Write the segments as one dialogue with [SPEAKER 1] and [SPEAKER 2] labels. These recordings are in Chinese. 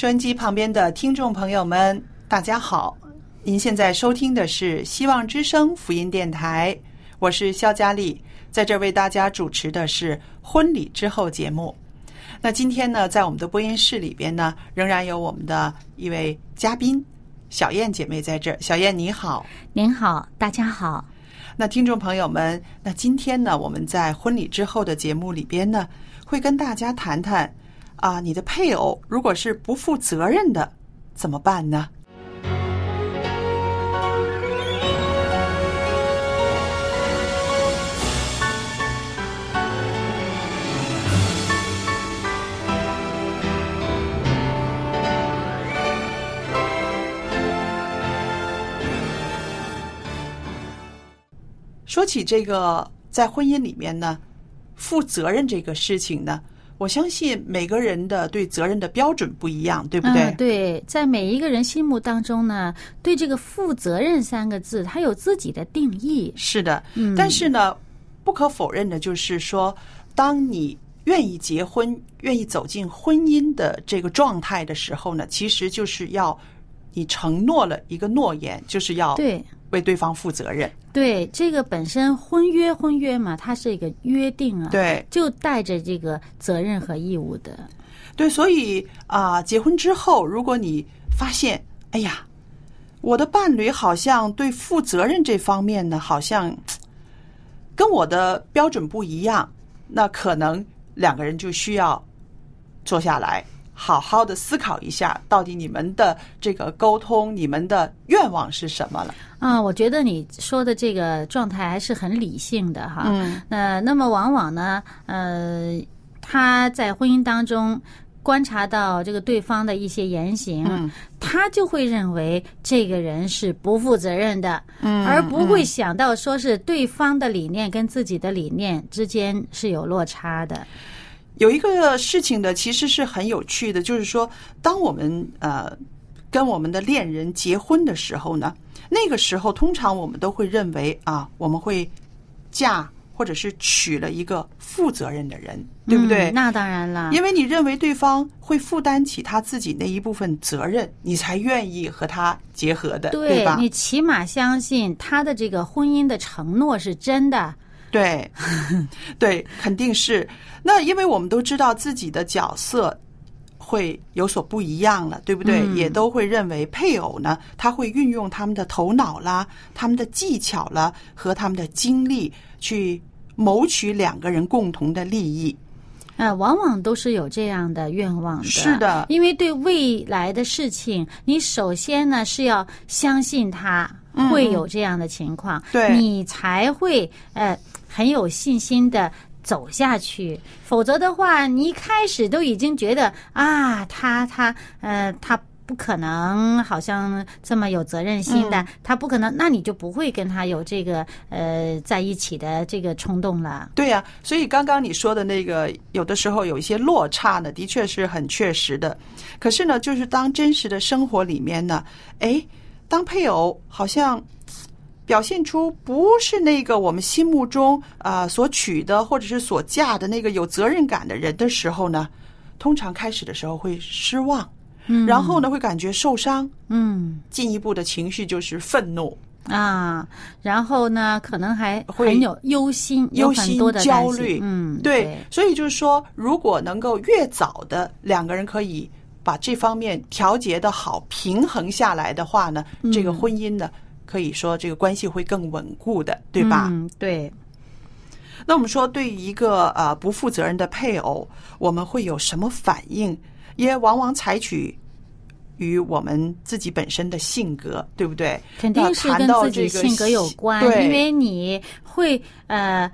[SPEAKER 1] 收音机旁边的听众朋友们，大家好！您现在收听的是希望之声福音电台，我是肖佳丽，在这为大家主持的是婚礼之后节目。那今天呢，在我们的播音室里边呢，仍然有我们的一位嘉宾小燕姐妹在这儿。小燕你好，
[SPEAKER 2] 您好，大家好。
[SPEAKER 1] 那听众朋友们，那今天呢，我们在婚礼之后的节目里边呢，会跟大家谈谈。啊，你的配偶如果是不负责任的，怎么办呢？说起这个，在婚姻里面呢，负责任这个事情呢。我相信每个人的对责任的标准不一样，对不对？
[SPEAKER 2] 对，在每一个人心目当中呢，对这个“负责任”三个字，他有自己的定义。
[SPEAKER 1] 是的，嗯但是呢，不可否认的就是说，当你愿意结婚、愿意走进婚姻的这个状态的时候呢，其实就是要你承诺了一个诺言，就是要
[SPEAKER 2] 对。
[SPEAKER 1] 为对方负责任，
[SPEAKER 2] 对这个本身婚约婚约嘛，它是一个约定啊，
[SPEAKER 1] 对，
[SPEAKER 2] 就带着这个责任和义务的，
[SPEAKER 1] 对，所以啊，结婚之后，如果你发现，哎呀，我的伴侣好像对负责任这方面呢，好像跟我的标准不一样，那可能两个人就需要坐下来。好好的思考一下，到底你们的这个沟通，你们的愿望是什么了？
[SPEAKER 2] 啊，我觉得你说的这个状态还是很理性的哈。
[SPEAKER 1] 嗯。
[SPEAKER 2] 那那么往往呢，呃，他在婚姻当中观察到这个对方的一些言行，他就会认为这个人是不负责任的，
[SPEAKER 1] 嗯，
[SPEAKER 2] 而不会想到说是对方的理念跟自己的理念之间是有落差的。
[SPEAKER 1] 有一个事情的，其实是很有趣的，就是说，当我们呃跟我们的恋人结婚的时候呢，那个时候通常我们都会认为啊，我们会嫁或者是娶了一个负责任的人，对不对？
[SPEAKER 2] 那当然了，
[SPEAKER 1] 因为你认为对方会负担起他自己那一部分责任，你才愿意和他结合的，对吧？
[SPEAKER 2] 你起码相信他的这个婚姻的承诺是真的。
[SPEAKER 1] 对，对，肯定是。那因为我们都知道自己的角色会有所不一样了，对不对？也都会认为配偶呢，他会运用他们的头脑啦、他们的技巧啦和他们的精力去谋取两个人共同的利益。
[SPEAKER 2] 呃，往往都是有这样的愿望的。
[SPEAKER 1] 是的，
[SPEAKER 2] 因为对未来的事情，你首先呢是要相信他会有这样的情况，
[SPEAKER 1] 对
[SPEAKER 2] 你才会呃。很有信心的走下去，否则的话，你一开始都已经觉得啊，他他呃，他不可能好像这么有责任心的，他不可能，那你就不会跟他有这个呃在一起的这个冲动了。
[SPEAKER 1] 对呀、所以刚刚你说的那个，有的时候有一些落差呢，的确是很确实的。可是呢，就是当真实的生活里面呢，哎，当配偶好像表现出不是那个我们心目中啊、呃所娶的或者是所嫁的那个有责任感的人的时候呢，通常开始的时候会失望，
[SPEAKER 2] 嗯。
[SPEAKER 1] 然后呢会感觉受伤，
[SPEAKER 2] 嗯。
[SPEAKER 1] 进一步的情绪就是愤怒。
[SPEAKER 2] 啊，然后呢，可能还
[SPEAKER 1] 会
[SPEAKER 2] 很有忧心，
[SPEAKER 1] 忧心
[SPEAKER 2] 多的
[SPEAKER 1] 焦虑，
[SPEAKER 2] 嗯，
[SPEAKER 1] 对，所以就是说，如果能够越早的两个人可以把这方面调节的好、平衡下来的话呢，这个婚姻呢，可以说这个关系会更稳固的，对吧？
[SPEAKER 2] 嗯，对，
[SPEAKER 1] 那我们说，对于一个呃不负责任的配偶，我们会有什么反应？也往往采取与我们自己本身的性格，对不对？
[SPEAKER 2] 肯定是跟自己性格有关，因为你会呃。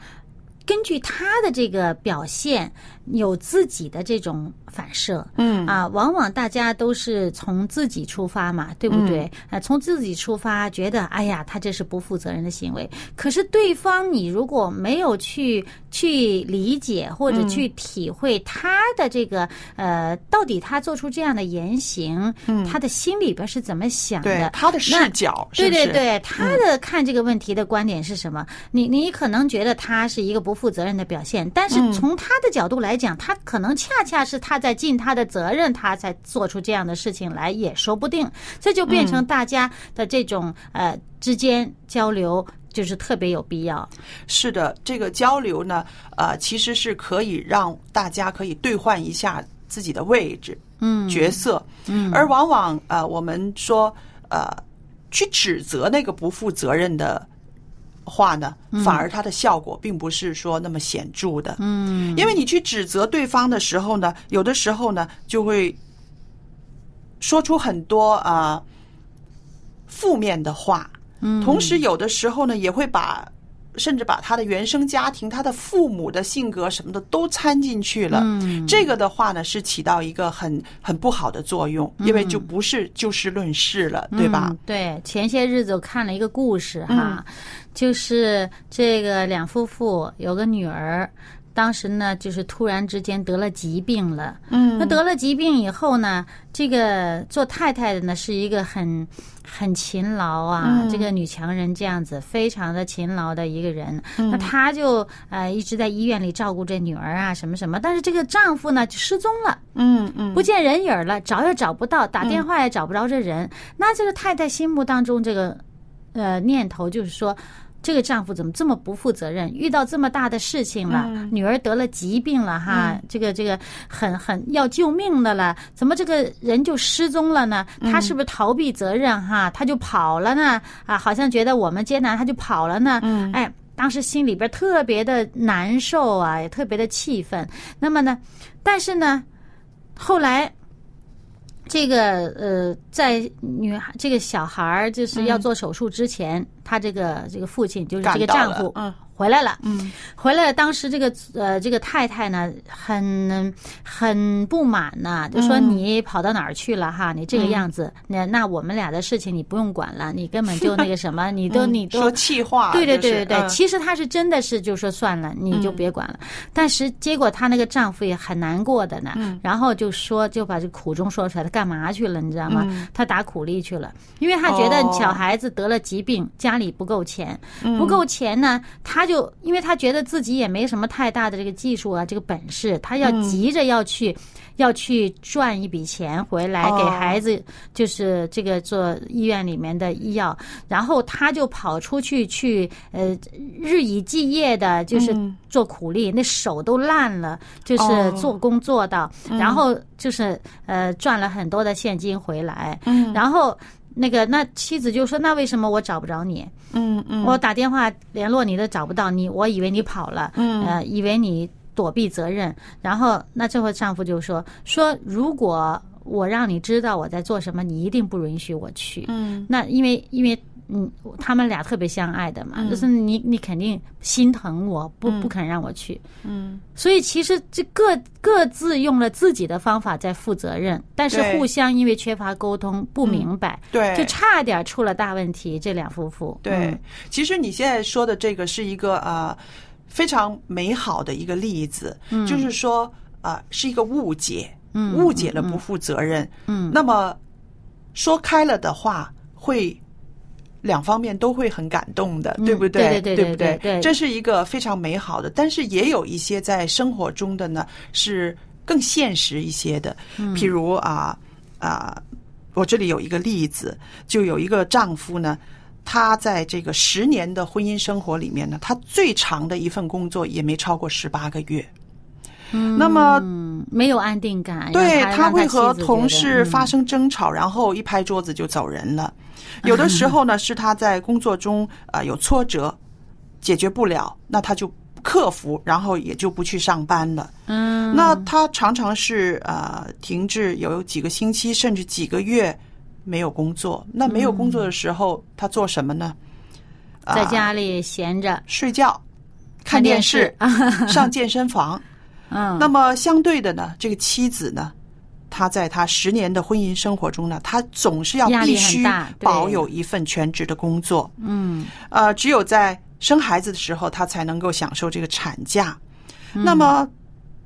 [SPEAKER 2] 根据他的这个表现，有自己的这种反射，
[SPEAKER 1] 嗯
[SPEAKER 2] 啊，往往大家都是从自己出发嘛，对不对？啊，从自己出发，觉得哎呀，他这是不负责任的行为。可是对方，你如果没有去去理解或者去体会他的这个、呃，到底他做出这样的言行，他的心里边是怎么想的？
[SPEAKER 1] 对他的视角，是是？
[SPEAKER 2] 对对对，他的看这个问题的观点是什么？你你可能觉得他是一个不负责任的表现，但是从他的角度来讲，他可能恰恰是他在尽他的责任，他才做出这样的事情来，也说不定。这就变成大家的这种呃之间交流。就是特别有必要，
[SPEAKER 1] 是的，这个交流呢，呃，其实是可以让大家可以兑换一下自己的位置、
[SPEAKER 2] 嗯，
[SPEAKER 1] 角色，
[SPEAKER 2] 嗯，
[SPEAKER 1] 而往往呃，我们说呃，去指责那个不负责任的话呢，反而它的效果并不是说那么显著的，
[SPEAKER 2] 嗯，
[SPEAKER 1] 因为你去指责对方的时候呢，有的时候呢，就会说出很多啊、呃负面的话，
[SPEAKER 2] 嗯，
[SPEAKER 1] 同时有的时候呢，也会把甚至把他的原生家庭、他的父母的性格什么的都掺进去了。
[SPEAKER 2] 嗯
[SPEAKER 1] 这个的话呢，是起到一个很很不好的作用，因为就不是就事论事了，对吧？
[SPEAKER 2] 嗯？对，前些日子我看了一个故事哈，就是这个两夫妇有个女儿。当时呢，就是突然之间得了疾病了。
[SPEAKER 1] 嗯
[SPEAKER 2] 那得了疾病以后呢，这个做太太的呢是一个很很勤劳啊，
[SPEAKER 1] 嗯
[SPEAKER 2] 这个女强人这样子，非常的勤劳的一个人。
[SPEAKER 1] 嗯
[SPEAKER 2] 那她就呃一直在医院里照顾这女儿啊，什么什么。但是这个丈夫呢就失踪了。
[SPEAKER 1] 嗯嗯，
[SPEAKER 2] 不见人影儿了，找也找不到，打电话也找不着这人。那这个太太心目当中这个呃念头就是说。这个丈夫怎么这么不负责任？遇到这么大的事情了，女儿得了疾病了哈，这个这个很很要救命的了，怎么这个人就失踪了呢？他是不是逃避责任哈？他就跑了呢？啊，好像觉得我们艰难，他就跑了呢？哎，当时心里边特别的难受啊，也特别的气愤。那么呢，但是呢，后来。这个呃，在女孩这个小孩儿就是要做手术之前，他这个这个父亲就是这个丈夫，
[SPEAKER 1] 嗯。
[SPEAKER 2] 回来了，
[SPEAKER 1] 嗯，
[SPEAKER 2] 回来了。当时这个呃这个太太呢，很很不满呐、就说
[SPEAKER 1] 嗯。
[SPEAKER 2] 你跑到哪儿去了哈？你这个样子，那那我们俩的事情你不用管了，你根本就那个什么，你都
[SPEAKER 1] 嗯
[SPEAKER 2] 你都
[SPEAKER 1] 说气话，
[SPEAKER 2] 对对
[SPEAKER 1] 就是
[SPEAKER 2] 对对对，
[SPEAKER 1] 嗯。
[SPEAKER 2] 其实他是真的是就说算了，你就别管了。但是结果她那个丈夫也很难过的呢，然后就说就把这苦衷说出来，他干嘛去了，你知道吗？他打苦力去了，因为他觉得
[SPEAKER 1] 哦。
[SPEAKER 2] 小孩子得了疾病，家里不够钱，不够钱呢，他就因为他觉得自己也没什么太大的这个技术啊，这个本事，他要急着要去。要去赚一笔钱回来给
[SPEAKER 1] 哦
[SPEAKER 2] 孩子，就是这个做医院里面的医药，然后他就跑出去去呃日以继夜的，就是做苦力，那手都烂了，就是
[SPEAKER 1] 哦。
[SPEAKER 2] 做工做到，然后就是呃赚了很多的现金回来，
[SPEAKER 1] 嗯。
[SPEAKER 2] 然后那个那妻子就说：“那为什么我找不着你？
[SPEAKER 1] 嗯嗯
[SPEAKER 2] 我打电话联络你都找不到你，我以为你跑了，
[SPEAKER 1] 嗯
[SPEAKER 2] 呃，以为你躲避责任。然后那这回丈夫就说说如果我让你知道我在做什么，你一定不允许我去。
[SPEAKER 1] 嗯
[SPEAKER 2] 那因为因为嗯，他们俩特别相爱的嘛，
[SPEAKER 1] 嗯。
[SPEAKER 2] 就是你你肯定心疼我，不不肯让我去。
[SPEAKER 1] 嗯，
[SPEAKER 2] 所以其实这各各自用了自己的方法在负责任，但是互相因为缺乏沟通不明白，
[SPEAKER 1] 对，
[SPEAKER 2] 就差点出了大问题。这两夫妇，
[SPEAKER 1] 对，
[SPEAKER 2] 嗯。
[SPEAKER 1] 其实你现在说的这个是一个呃非常美好的一个例子，就是说呃是一个误解，
[SPEAKER 2] 嗯。
[SPEAKER 1] 误解了不负责任。
[SPEAKER 2] 嗯。
[SPEAKER 1] 那么说开了的话，会两方面都会很感动的，
[SPEAKER 2] 嗯
[SPEAKER 1] 对不
[SPEAKER 2] 对对对
[SPEAKER 1] 不
[SPEAKER 2] 对对
[SPEAKER 1] 这是一个非常美好的，但是也有一些在生活中的呢是更现实一些的，
[SPEAKER 2] 嗯
[SPEAKER 1] 譬如啊啊、我这里有一个例子，就有一个丈夫呢。他在这个十年的婚姻生活里面呢，他最长的一份工作也没超过十八个月。嗯，那么
[SPEAKER 2] 嗯，没有安定感，
[SPEAKER 1] 对
[SPEAKER 2] 让他
[SPEAKER 1] 会和同事
[SPEAKER 2] 嗯
[SPEAKER 1] 发生争吵，然后一拍桌子就走人了。有的 时候呢，是他在工作中啊、呃有挫折，解决不了，那他就克服，然后也就不去上班了。
[SPEAKER 2] 嗯，
[SPEAKER 1] 那他常常是呃停滞有几个星期甚至几个月没有工作。那没有工作的时候，他做什么呢？
[SPEAKER 2] 在
[SPEAKER 1] 啊
[SPEAKER 2] 家里闲着，
[SPEAKER 1] 睡觉、看
[SPEAKER 2] 电
[SPEAKER 1] 视、上健身房。
[SPEAKER 2] 嗯，
[SPEAKER 1] 那么相对的呢，这个妻子呢，她在她十年的婚姻生活中呢，她总是要必须保有一份全职的工作。
[SPEAKER 2] 嗯
[SPEAKER 1] 呃，只有在生孩子的时候，她才能够享受这个产假。
[SPEAKER 2] 嗯
[SPEAKER 1] 那么，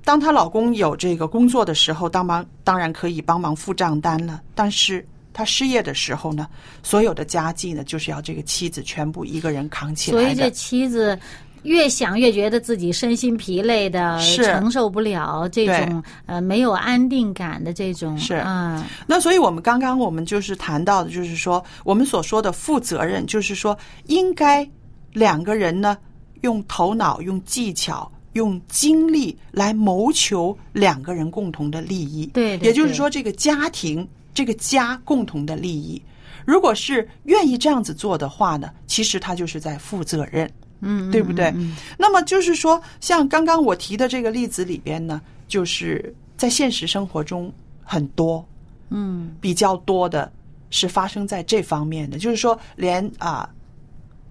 [SPEAKER 1] 当她老公有这个工作的时候，当忙当然可以帮忙付账单了。但是她失业的时候呢，所有的家计呢，就是要这个妻子全部一个人扛起来
[SPEAKER 2] 所以这。妻子越想越觉得自己身心疲累的，
[SPEAKER 1] 是。
[SPEAKER 2] 承受不了这种呃没有安定感的这种
[SPEAKER 1] 是。
[SPEAKER 2] 啊，
[SPEAKER 1] 那所以，我们刚刚我们就是谈到的，就是说，我们所说的负责任，就是说，应该两个人呢，用头脑、用技巧、用精力来谋求两个人共同的利益。
[SPEAKER 2] 对对对。
[SPEAKER 1] 也就是说，这个家庭、这个家共同的利益，如果是愿意这样子做的话呢，其实他就是在负责任。
[SPEAKER 2] 嗯，
[SPEAKER 1] 对不对？
[SPEAKER 2] 嗯
[SPEAKER 1] 那么就是说，像刚刚我提的这个例子里边呢，就是在现实生活中很多
[SPEAKER 2] 嗯
[SPEAKER 1] 比较多的是发生在这方面的，就是说连啊、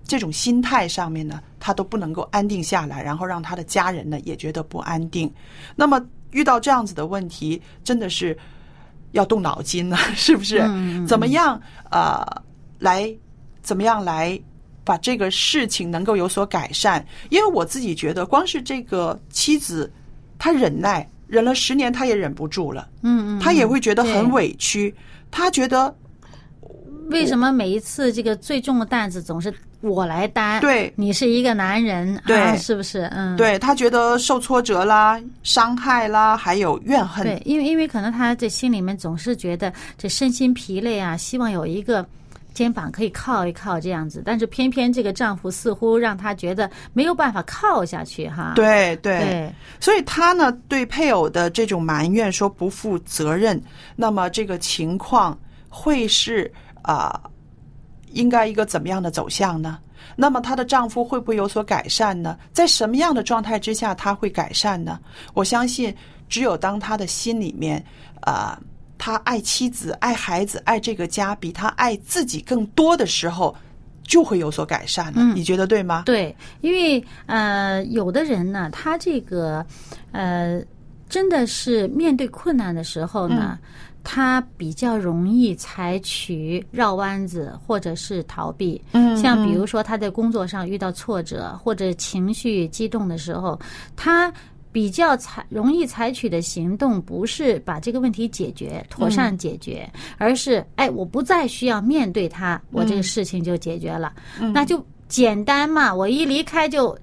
[SPEAKER 1] 这种心态上面呢，他都不能够安定下来，然后让他的家人呢也觉得不安定。那么遇到这样子的问题，真的是要动脑筋了，是不是？怎么样呃来怎么样来把这个事情能够有所改善？因为我自己觉得，光是这个妻子，她忍耐忍了十年，她也忍不住了。
[SPEAKER 2] 嗯嗯，
[SPEAKER 1] 他也会觉得很委屈，他觉得
[SPEAKER 2] 为什么每一次这个最重的担子总是我来担？
[SPEAKER 1] 对
[SPEAKER 2] 你是一个男人，
[SPEAKER 1] 对
[SPEAKER 2] 啊、是不是？嗯，
[SPEAKER 1] 对他觉得受挫折啦、伤害啦，还有怨恨。
[SPEAKER 2] 对，因为因为可能他这心里面总是觉得这身心疲累啊，希望有一个肩膀可以靠一靠这样子，但是偏偏这个丈夫似乎让她觉得没有办法靠下去哈。
[SPEAKER 1] 对对
[SPEAKER 2] 对，
[SPEAKER 1] 所以她呢对配偶的这种埋怨说不负责任，那么这个情况会是啊、应该一个怎么样的走向呢？那么她的丈夫会不会有所改善呢？在什么样的状态之下他会改善呢？我相信，只有当她的心里面啊、他爱妻子、爱孩子、爱这个家，比他爱自己更多的时候，就会有所改善了。
[SPEAKER 2] 嗯
[SPEAKER 1] 你觉得对吗？
[SPEAKER 2] 对，因为呃，有的人呢，他这个呃，真的是面对困难的时候呢，他比较容易采取绕弯子或者是逃避。
[SPEAKER 1] 嗯
[SPEAKER 2] 像比如说他在工作上遇到挫折或者情绪激动的时候，他。比较采容易采取的行动，不是把这个问题解决、妥善解决，而是哎，我不再需要面对它，我这个事情就解决了，那就简单嘛，我一离开就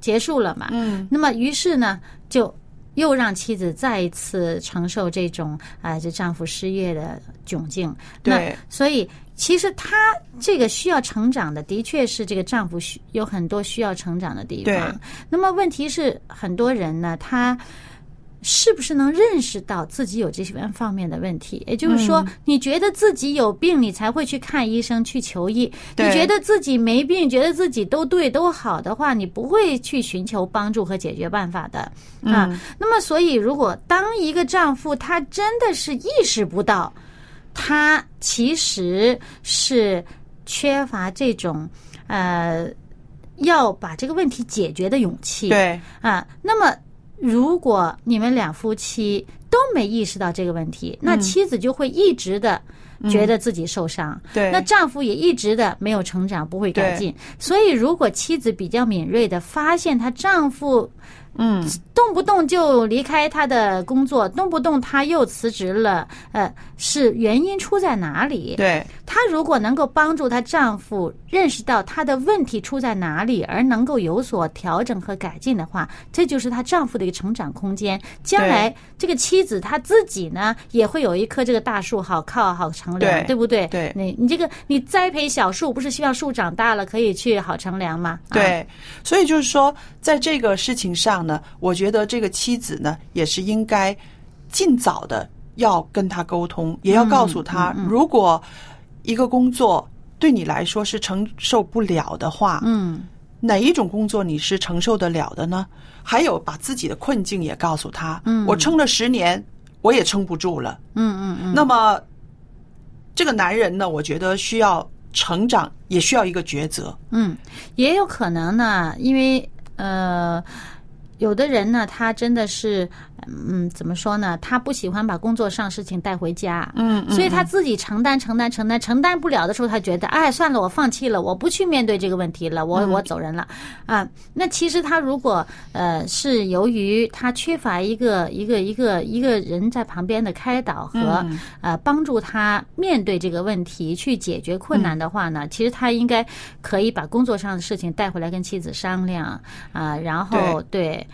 [SPEAKER 2] 结束了嘛。
[SPEAKER 1] 嗯。
[SPEAKER 2] 那么于是呢，就又让妻子再一次承受这种啊、这丈夫失业的窘境。
[SPEAKER 1] 对
[SPEAKER 2] 那所以其实他这个需要成长的，的确是这个丈夫需有很多需要成长的地
[SPEAKER 1] 对
[SPEAKER 2] 方。那么问题是，很多人呢，他。是不是能认识到自己有这些方面的问题？也就是说，你觉得自己有病，你才会去看医生去求医。你觉得自己没病，觉得自己都对都好的话，你不会去寻求帮助和解决办法的啊。那么，所以如果当一个丈夫他真的是意识不到，他其实是缺乏这种呃要把这个问题解决的勇气。
[SPEAKER 1] 对，
[SPEAKER 2] 啊，那么如果你们两夫妻都没意识到这个问题，那
[SPEAKER 1] 嗯
[SPEAKER 2] 妻子就会一直的觉得自己受伤，
[SPEAKER 1] 对。
[SPEAKER 2] 那丈夫也一直的没有成长，不会改进。所以，如果妻子比较敏锐的发现她丈夫
[SPEAKER 1] 嗯，
[SPEAKER 2] 动不动就离开他的工作，动不动他又辞职了，呃，是原因出在哪里？
[SPEAKER 1] 对，
[SPEAKER 2] 她如果能够帮助她丈夫认识到她的问题出在哪里，而能够有所调整和改进的话，这就是她丈夫的一个成长空间。将来这个妻子她自己呢，也会有一棵这个大树好靠好乘凉，
[SPEAKER 1] 对
[SPEAKER 2] 不对？
[SPEAKER 1] 对
[SPEAKER 2] 你你这个你栽培小树，不是希望树长大了可以去好乘凉吗？啊，
[SPEAKER 1] 对，所以就是说，在这个事情上呢，我觉得这个妻子呢，也是应该尽早的要跟他沟通，也要告诉他，如果一个工作对你来说是承受不了的话，
[SPEAKER 2] 嗯，
[SPEAKER 1] 哪一种工作你是承受得了的呢？还有把自己的困境也告诉他，嗯，我撑了十年，我也撑不住了，
[SPEAKER 2] 嗯嗯嗯，
[SPEAKER 1] 那么这个男人呢，我觉得需要成长，也需要一个抉择，
[SPEAKER 2] 嗯，也有可能呢，因为呃，有的人呢，他真的是，嗯，怎么说呢？他不喜欢把工作上事情带回家，
[SPEAKER 1] 嗯嗯
[SPEAKER 2] 所以他自己承担、承担、承担，承担不了的时候，他觉得，哎，算了，我放弃了，我不去面对这个问题了，我我走人了，啊，那其实他如果呃是由于他缺乏一个一个一个一个人在旁边的开导和、呃帮助他面对这个问题去解决困难的话呢，其实他应该可以把工作上的事情带回来跟妻子商量啊、然后对。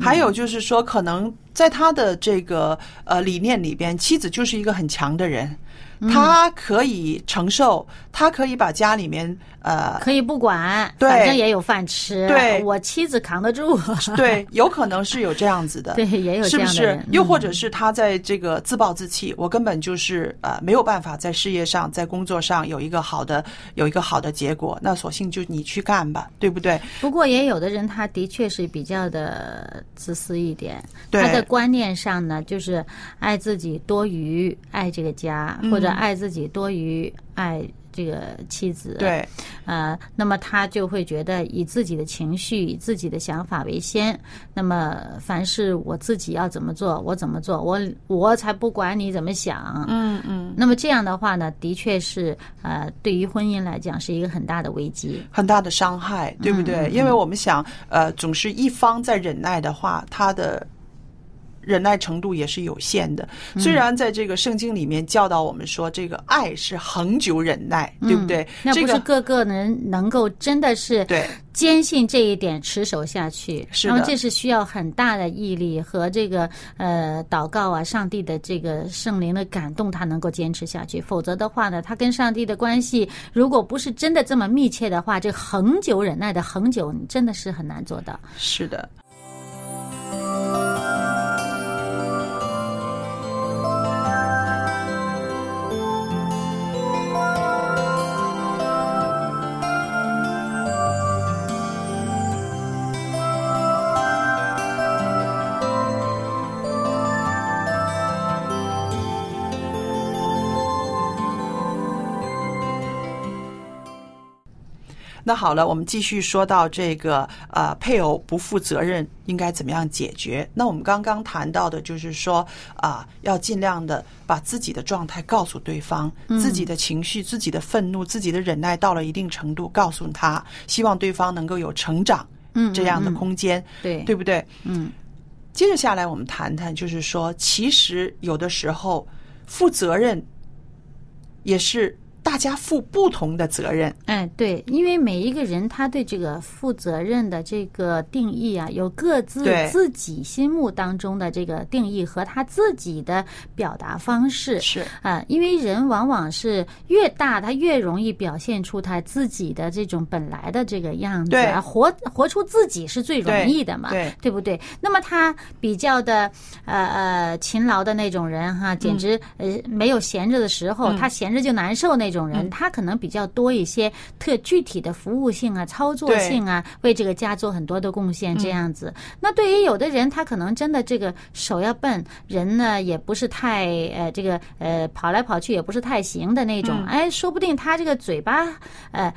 [SPEAKER 1] 还有就是说，可能在他的这个呃理念里边，妻子就是一个很强的人，
[SPEAKER 2] 嗯。
[SPEAKER 1] 他可以承受，他可以把家里面呃，
[SPEAKER 2] 可以不管，反正也有饭吃，
[SPEAKER 1] 对。
[SPEAKER 2] 我妻子扛得住，
[SPEAKER 1] 对，有可能是有这样子的，
[SPEAKER 2] 对，也有
[SPEAKER 1] 是不是
[SPEAKER 2] 这样的人？，
[SPEAKER 1] 又或
[SPEAKER 2] 嗯
[SPEAKER 1] 者是他在这个自暴自弃，我根本就是呃没有办法在事业上、在工作上有一个好的有一个好的结果，那索性就你去干吧，对不对？
[SPEAKER 2] 不过也有的人，他的确是比较的自私一点，
[SPEAKER 1] 对。
[SPEAKER 2] 他的观念上呢，就是爱自己多于爱这个家，或者爱自己多于爱这个妻子。，
[SPEAKER 1] 对，
[SPEAKER 2] 呃，那么他就会觉得以自己的情绪、以自己的想法为先。那么凡是我自己要怎么做，我怎么做，我我才不管你怎么想。
[SPEAKER 1] 嗯嗯，
[SPEAKER 2] 那么这样的话呢，的确是呃，对于婚姻来讲是一个很大的危机。
[SPEAKER 1] 很大的伤害，对不
[SPEAKER 2] 嗯
[SPEAKER 1] 对？因为我们想，呃，总是一方在忍耐的话，他的忍耐程度也是有限的。
[SPEAKER 2] 嗯
[SPEAKER 1] 虽然在这个圣经里面教导我们说，这个爱是恒久忍耐，对不对？
[SPEAKER 2] 嗯那
[SPEAKER 1] 这个
[SPEAKER 2] 不是个个人能够真的是
[SPEAKER 1] 对
[SPEAKER 2] 坚信这一点持守下去，
[SPEAKER 1] 是的
[SPEAKER 2] 那么这是需要很大的毅力和这个呃祷告啊，上帝的这个圣灵的感动，他能够坚持下去。否则的话呢，他跟上帝的关系如果不是真的这么密切的话，这恒久忍耐的恒久，你真的是很难做到。
[SPEAKER 1] 是的。那好了，我们继续说到这个呃，配偶不负责任应该怎么样解决？那我们刚刚谈到的就是说啊、要尽量的把自己的状态告诉对方，自己的情绪、自己的愤怒、自己的忍耐到了一定程度，告诉他，希望对方能够有成长
[SPEAKER 2] 嗯，
[SPEAKER 1] 这样的
[SPEAKER 2] 嗯嗯
[SPEAKER 1] 空间，
[SPEAKER 2] 对
[SPEAKER 1] 对不对？
[SPEAKER 2] 嗯
[SPEAKER 1] 接着下来，我们谈谈，就是说，其实有的时候负责任也是大家负不同的责任。
[SPEAKER 2] 哎，对，因为每一个人他对这个负责任的这个定义啊，有各自自己心目当中的这个定义和他自己的表达方式。
[SPEAKER 1] 是
[SPEAKER 2] 啊，因为人往往是越大，他越容易表现出他自己的这种本来的这个样子
[SPEAKER 1] 对
[SPEAKER 2] 啊，活活出自己是最容易的嘛，
[SPEAKER 1] 对
[SPEAKER 2] 不对？那么他比较的呃呃勤劳的那种人哈，简直、呃没有闲着的时候，他闲着就难受那种种人，
[SPEAKER 1] 嗯
[SPEAKER 2] 他可能比较多一些特具体的服务性啊、操作性啊，为这个家做很多的贡献，这样子。那对于有的人，他可能真的这个手要笨，人呢也不是太呃这个呃跑来跑去也不是太行的那种，哎，说不定他这个嘴巴呃。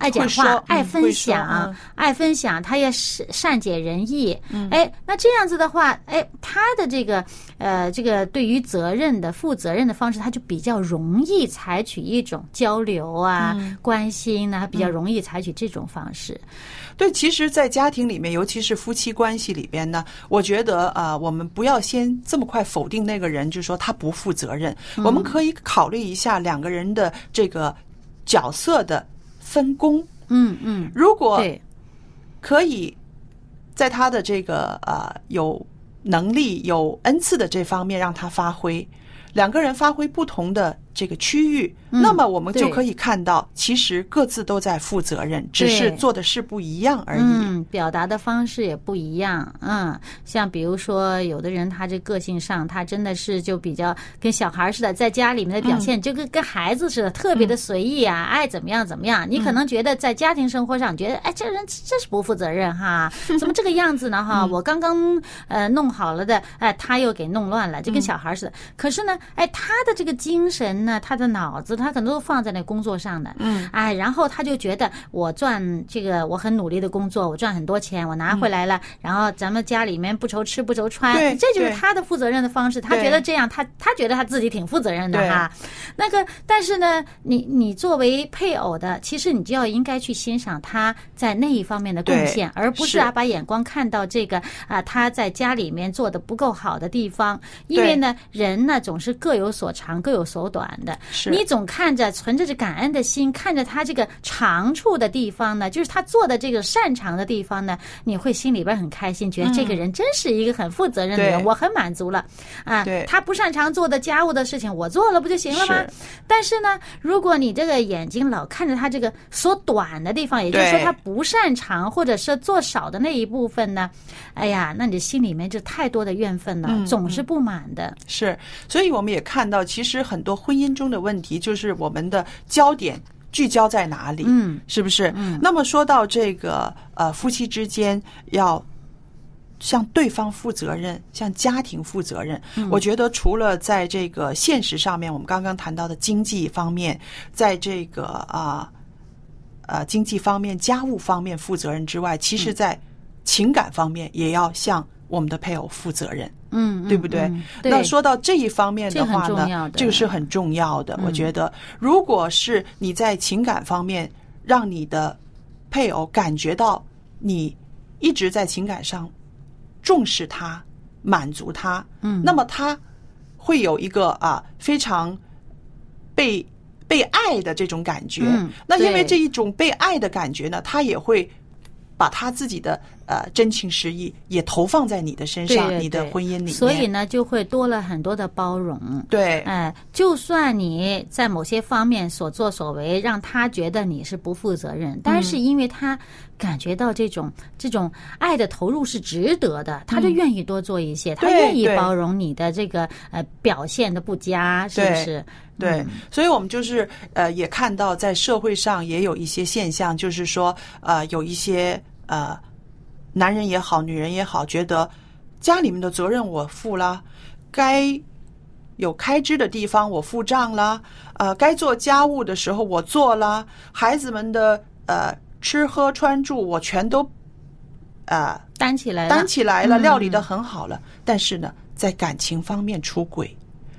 [SPEAKER 2] 爱讲话，
[SPEAKER 1] 嗯
[SPEAKER 2] 爱分享，
[SPEAKER 1] 嗯
[SPEAKER 2] 爱分享，他也善善解人意。哎，那这样子的话，哎，他的这个呃，这个对于责任的负责任的方式，他就比较容易采取一种交流啊、关心啊，比较容易采取这种方式。
[SPEAKER 1] 对，其实，在家庭里面，尤其是夫妻关系里边呢，我觉得啊、呃我们不要先这么快否定那个人，就说他不负责任。我们可以考虑一下两个人的这个角色的分工。
[SPEAKER 2] 嗯嗯，
[SPEAKER 1] 如果，可以在他的这个呃有能力、有恩赐的这方面让他发挥，两个人发挥不同的这个区域，那么我们就可以看到，其实各自都在负责任，只是做的事不一样而已。
[SPEAKER 2] 嗯，表达的方式也不一样。嗯，像比如说，有的人他这个性上，他真的是就比较跟小孩似的，在家里面的表
[SPEAKER 1] 嗯
[SPEAKER 2] 现就跟跟孩子似的，特别的随意啊，爱怎么样怎么样。你可能觉得在家庭生活上，觉得哎，这人真是不负责任哈，怎么这个样子呢哈？
[SPEAKER 1] 嗯
[SPEAKER 2] 我刚刚呃弄好了的，哎，他又给弄乱了，就
[SPEAKER 1] 嗯
[SPEAKER 2] 跟小孩似的。可是呢，哎，他的这个精神呢，他的脑子，他可能都放在那工作上的。
[SPEAKER 1] 嗯，
[SPEAKER 2] 哎，然后他就觉得我赚这个，我很努力的工作，我赚很多钱，我拿回来了，然后咱们家里面不愁吃不愁穿
[SPEAKER 1] 对，
[SPEAKER 2] 这就是他的负责任的方式。他觉得这样，他他觉得他自己挺负责任的哈。那个，但是呢，你你作为配偶的，其实你就要应该去欣赏他在那一方面的贡献，而不是
[SPEAKER 1] 是
[SPEAKER 2] 啊把眼光看到这个啊他在家里面做的不够好的地方，因为呢，人呢总是各有所长，各有所短的。你总看着存着这感恩的心，看着他这个长处的地方呢，就是他做的这个擅长的地方呢，你会心里边很开心，觉得这个人真是一个很负责任的人，
[SPEAKER 1] 对。
[SPEAKER 2] 我很满足了。啊
[SPEAKER 1] 对。
[SPEAKER 2] 他不擅长做的家务的事情，我做了不就行了吗？
[SPEAKER 1] 是？
[SPEAKER 2] 但是呢，如果你这个眼睛老看着他这个所短的地方，也就是说他不擅长或者是做少的那一部分呢，哎呀，那你心里面就太多的怨愤了，
[SPEAKER 1] 嗯
[SPEAKER 2] 总是不满的。
[SPEAKER 1] 是，所以我们也看到，其实很多婚姻中的问题，就是我们的焦点聚焦在哪里，
[SPEAKER 2] 嗯，
[SPEAKER 1] 是不是？嗯。那么说到这个呃，夫妻之间要向对方负责任，向家庭负责任，我觉得除了在这个现实上面，我们刚刚谈到的经济方面，在这个啊呃经济方面、家务方面负责任之外，其实在情感方面也要向我们的配偶负责任。
[SPEAKER 2] 嗯，嗯
[SPEAKER 1] 对不对？那说到这一方面的话呢，
[SPEAKER 2] 这
[SPEAKER 1] 个是很重要的。我觉得，如果是你在情感方面让你的配偶感觉到你一直在情感上重视他、满足他，
[SPEAKER 2] 嗯
[SPEAKER 1] 那么他会有一个啊非常被被爱的这种感觉。
[SPEAKER 2] 嗯
[SPEAKER 1] 那因为这一种被爱的感觉呢，他也会。把他自己的呃真情实意也投放在你的身上，
[SPEAKER 2] 对对
[SPEAKER 1] 你的婚姻里面，
[SPEAKER 2] 所以呢，就会多了很多的包容。
[SPEAKER 1] 对，
[SPEAKER 2] 哎，就算你在某些方面所作所为，让他觉得你是不负责任，但是因为他感觉到这种这种爱的投入是值得的，他就愿意多做一些，他愿意包容你的这个呃表现的不佳，是不是？
[SPEAKER 1] 对，所以我们就是呃，也看到在社会上也有一些现象，就是说呃，有一些呃，男人也好，女人也好，觉得家里面的责任我负了，该有开支的地方我付账了，呃，该做家务的时候我做了，孩子们的呃吃喝穿住我全都呃
[SPEAKER 2] 担起来了，
[SPEAKER 1] 担起来了，
[SPEAKER 2] 嗯。
[SPEAKER 1] 料理的很好了，但是呢，在感情方面出轨，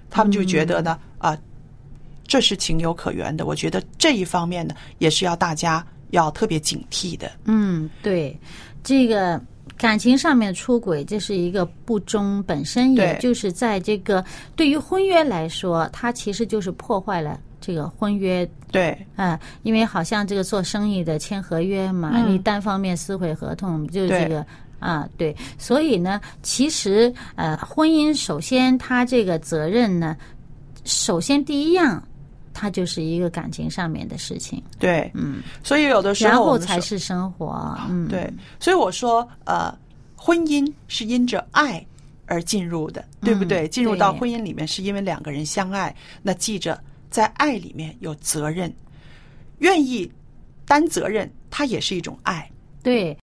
[SPEAKER 1] 他们就觉得呢，
[SPEAKER 2] 嗯。
[SPEAKER 1] 啊、这是情有可原的。我觉得这一方面呢，也是要大家要特别警惕的。
[SPEAKER 2] 嗯，对，这个感情上面出轨，这是一个不忠，本身也就是在这个对于婚约来说，它其实就是破坏了这个婚约。
[SPEAKER 1] 对，
[SPEAKER 2] 啊、因为好像这个做生意的签合约嘛，
[SPEAKER 1] 嗯。
[SPEAKER 2] 你单方面撕毁合同，就是这个啊，对，所以呢，其实呃，婚姻首先它这个责任呢，首先第一样，它就是一个感情上面的事情，
[SPEAKER 1] 对，嗯，所以有的时候然后
[SPEAKER 2] 才是生活，嗯，
[SPEAKER 1] 对，所以我说，呃，婚姻是因着爱而进入的，对不对？
[SPEAKER 2] 嗯
[SPEAKER 1] 进入到婚姻里面是因为两个人相爱，那记着在爱里面有责任，愿意担责任，它也是一种爱。
[SPEAKER 3] 对。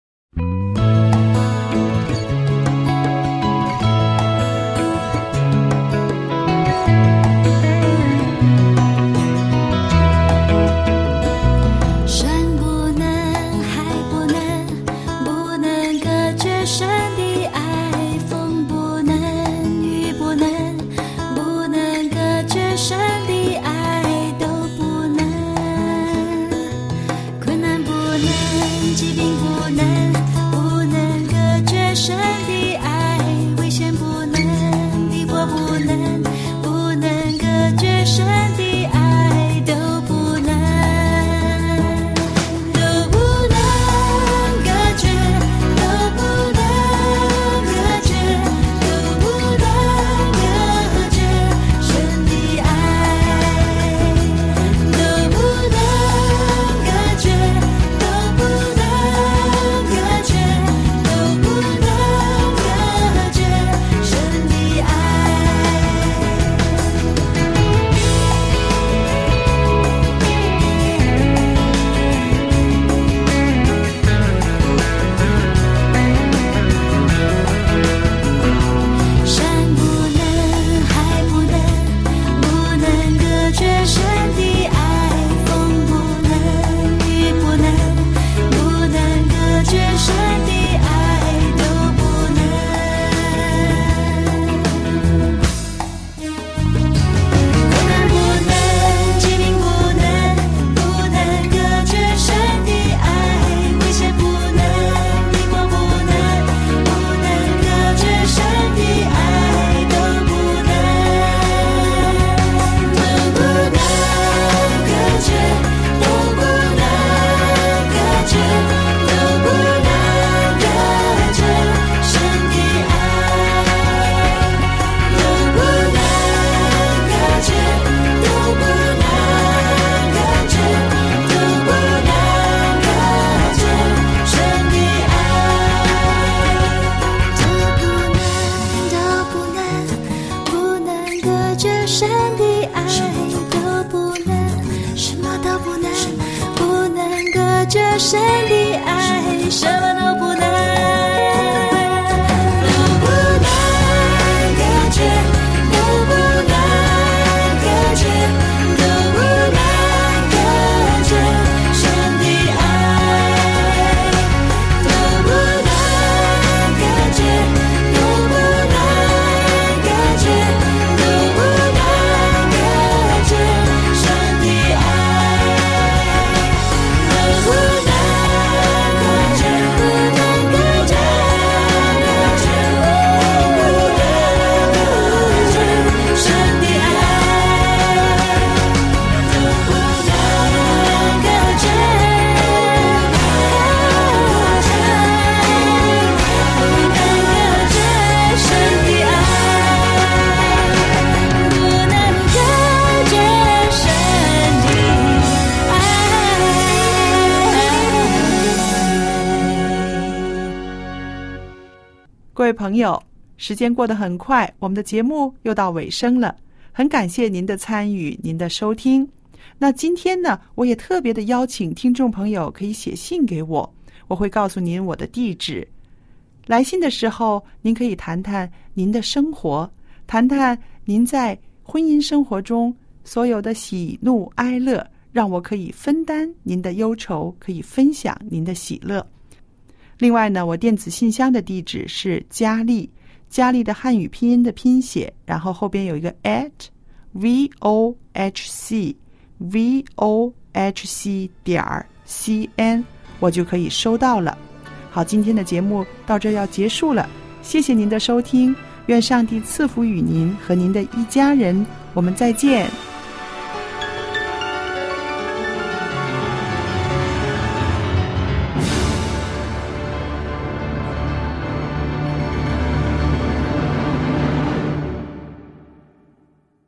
[SPEAKER 1] 朋友，时间过得很快，我们的节目又到尾声了。很感谢您的参与，您的收听。那今天呢，我也特别的邀请听众朋友可以写信给我，我会告诉您我的地址。来信的时候，您可以谈谈您的生活，谈谈您在婚姻生活中所有的喜怒哀乐，让我可以分担您的忧愁，可以分享您的喜乐。另外呢，我电子信箱的地址是佳丽，佳丽的汉语拼音的拼写，然后后边有一个 at v o h c v o h c 点儿 c n，我就可以收到了。好，今天的节目到这要结束了，谢谢您的收听，愿上帝赐福与您和您的一家人，我们再见。